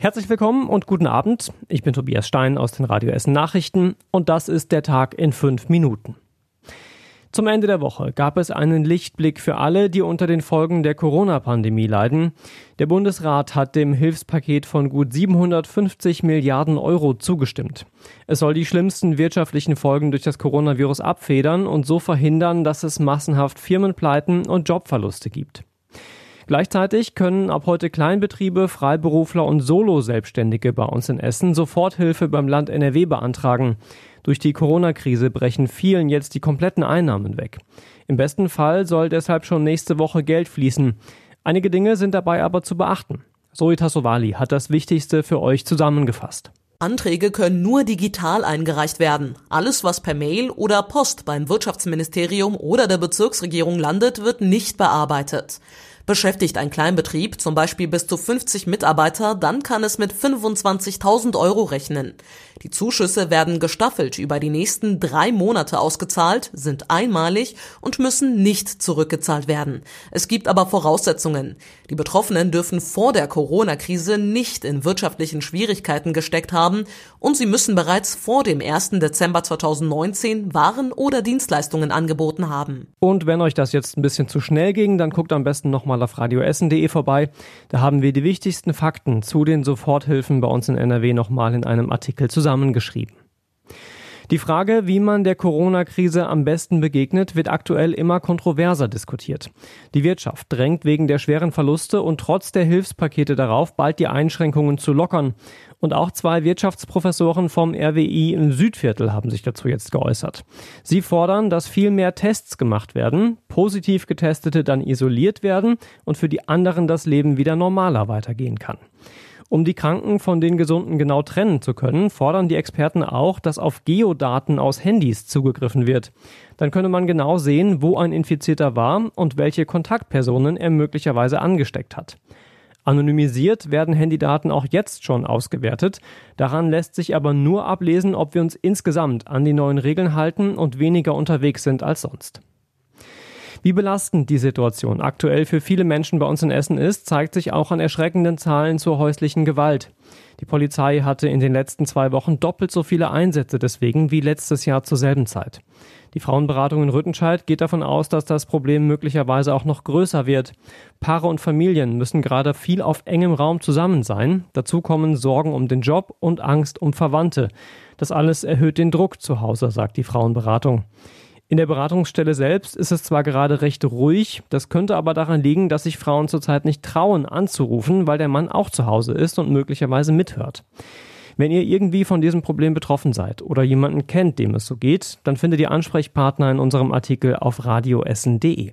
Herzlich willkommen und guten Abend. Ich bin Tobias Stein aus den Radio Essen Nachrichten und das ist der Tag in fünf Minuten. Zum Ende der Woche gab es einen Lichtblick für alle, die unter den Folgen der Corona-Pandemie leiden. Der Bundesrat hat dem Hilfspaket von gut 750 Milliarden Euro zugestimmt. Es soll die schlimmsten wirtschaftlichen Folgen durch das Coronavirus abfedern und so verhindern, dass es massenhaft Firmenpleiten und Jobverluste gibt. Gleichzeitig können ab heute Kleinbetriebe, Freiberufler und Solo-Selbstständige bei uns in Essen Soforthilfe beim Land NRW beantragen. Durch die Corona-Krise brechen vielen jetzt die kompletten Einnahmen weg. Im besten Fall soll deshalb schon nächste Woche Geld fließen. Einige Dinge sind dabei aber zu beachten. Zoe Tassovali hat das Wichtigste für euch zusammengefasst. Anträge können nur digital eingereicht werden. Alles, was per Mail oder Post beim Wirtschaftsministerium oder der Bezirksregierung landet, wird nicht bearbeitet. Beschäftigt ein Kleinbetrieb zum Beispiel bis zu 50 Mitarbeiter, dann kann es mit 25.000 Euro rechnen. Die Zuschüsse werden gestaffelt über die nächsten drei Monate ausgezahlt, sind einmalig und müssen nicht zurückgezahlt werden. Es gibt aber Voraussetzungen. Die Betroffenen dürfen vor der Corona-Krise nicht in wirtschaftlichen Schwierigkeiten gesteckt haben und sie müssen bereits vor dem 1. Dezember 2019 Waren oder Dienstleistungen angeboten haben. Und wenn euch das jetzt ein bisschen zu schnell ging, dann guckt am besten nochmal mal auf radioessen.de vorbei. Da haben wir die wichtigsten Fakten zu den Soforthilfen bei uns in NRW nochmal in einem Artikel zusammengeschrieben. Die Frage, wie man der Corona-Krise am besten begegnet, wird aktuell immer kontroverser diskutiert. Die Wirtschaft drängt wegen der schweren Verluste und trotz der Hilfspakete darauf, bald die Einschränkungen zu lockern. Und auch zwei Wirtschaftsprofessoren vom RWI im Südviertel haben sich dazu jetzt geäußert. Sie fordern, dass viel mehr Tests gemacht werden, positiv getestete dann isoliert werden und für die anderen das Leben wieder normaler weitergehen kann. Um die Kranken von den Gesunden genau trennen zu können, fordern die Experten auch, dass auf Geodaten aus Handys zugegriffen wird. Dann könne man genau sehen, wo ein Infizierter war und welche Kontaktpersonen er möglicherweise angesteckt hat. Anonymisiert werden Handydaten auch jetzt schon ausgewertet. Daran lässt sich aber nur ablesen, ob wir uns insgesamt an die neuen Regeln halten und weniger unterwegs sind als sonst. Wie belastend die Situation aktuell für viele Menschen bei uns in Essen ist, zeigt sich auch an erschreckenden Zahlen zur häuslichen Gewalt. Die Polizei hatte in den letzten zwei Wochen doppelt so viele Einsätze deswegen wie letztes Jahr zur selben Zeit. Die Frauenberatung in Rüttenscheid geht davon aus, dass das Problem möglicherweise auch noch größer wird. Paare und Familien müssen gerade viel auf engem Raum zusammen sein. Dazu kommen Sorgen um den Job und Angst um Verwandte. Das alles erhöht den Druck zu Hause, sagt die Frauenberatung. In der Beratungsstelle selbst ist es zwar gerade recht ruhig, das könnte aber daran liegen, dass sich Frauen zurzeit nicht trauen anzurufen, weil der Mann auch zu Hause ist und möglicherweise mithört. Wenn ihr irgendwie von diesem Problem betroffen seid oder jemanden kennt, dem es so geht, dann findet ihr Ansprechpartner in unserem Artikel auf radioessen.de.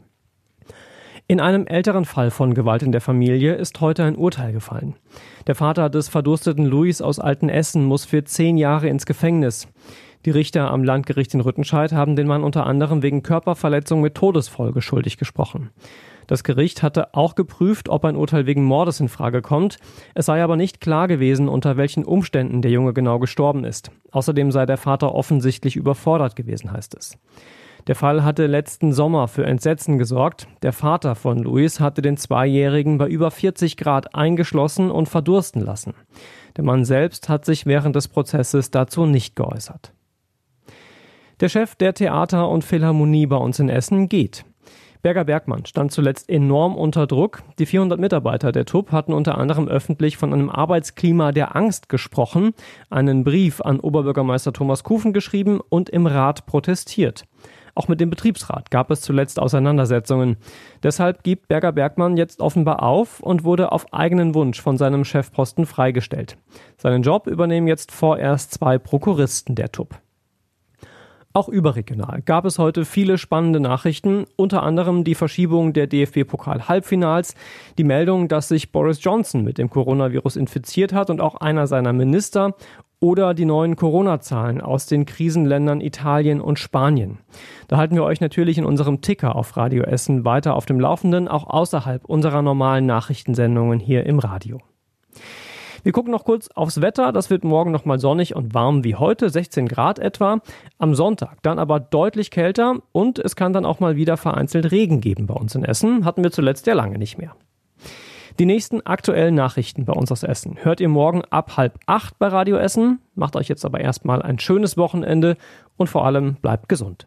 In einem älteren Fall von Gewalt in der Familie ist heute ein Urteil gefallen. Der Vater des verdursteten Luis aus Altenessen muss für zehn Jahre ins Gefängnis. Die Richter am Landgericht in Rüttenscheid haben den Mann unter anderem wegen Körperverletzung mit Todesfolge schuldig gesprochen. Das Gericht hatte auch geprüft, ob ein Urteil wegen Mordes in Frage kommt. Es sei aber nicht klar gewesen, unter welchen Umständen der Junge genau gestorben ist. Außerdem sei der Vater offensichtlich überfordert gewesen, heißt es. Der Fall hatte letzten Sommer für Entsetzen gesorgt. Der Vater von Luis hatte den Zweijährigen bei über 40 Grad eingeschlossen und verdursten lassen. Der Mann selbst hat sich während des Prozesses dazu nicht geäußert. Der Chef der Theater und Philharmonie bei uns in Essen geht. Berger Bergmann stand zuletzt enorm unter Druck. Die 400 Mitarbeiter der TUB hatten unter anderem öffentlich von einem Arbeitsklima der Angst gesprochen, einen Brief an Oberbürgermeister Thomas Kufen geschrieben und im Rat protestiert. Auch mit dem Betriebsrat gab es zuletzt Auseinandersetzungen. Deshalb gibt Berger Bergmann jetzt offenbar auf und wurde auf eigenen Wunsch von seinem Chefposten freigestellt. Seinen Job übernehmen jetzt vorerst zwei Prokuristen der TUB. Auch überregional gab es heute viele spannende Nachrichten, unter anderem die Verschiebung der DFB-Pokal-Halbfinals, die Meldung, dass sich Boris Johnson mit dem Coronavirus infiziert hat und auch einer seiner Minister oder die neuen Corona-Zahlen aus den Krisenländern Italien und Spanien. Da halten wir euch natürlich in unserem Ticker auf Radio Essen weiter auf dem Laufenden, auch außerhalb unserer normalen Nachrichtensendungen hier im Radio. Wir gucken noch kurz aufs Wetter. Das wird morgen nochmal sonnig und warm wie heute, 16 Grad etwa. Am Sonntag dann aber deutlich kälter und es kann dann auch mal wieder vereinzelt Regen geben bei uns in Essen. Hatten wir zuletzt ja lange nicht mehr. Die nächsten aktuellen Nachrichten bei uns aus Essen hört ihr morgen ab halb acht bei Radio Essen. Macht euch jetzt aber erstmal ein schönes Wochenende und vor allem bleibt gesund.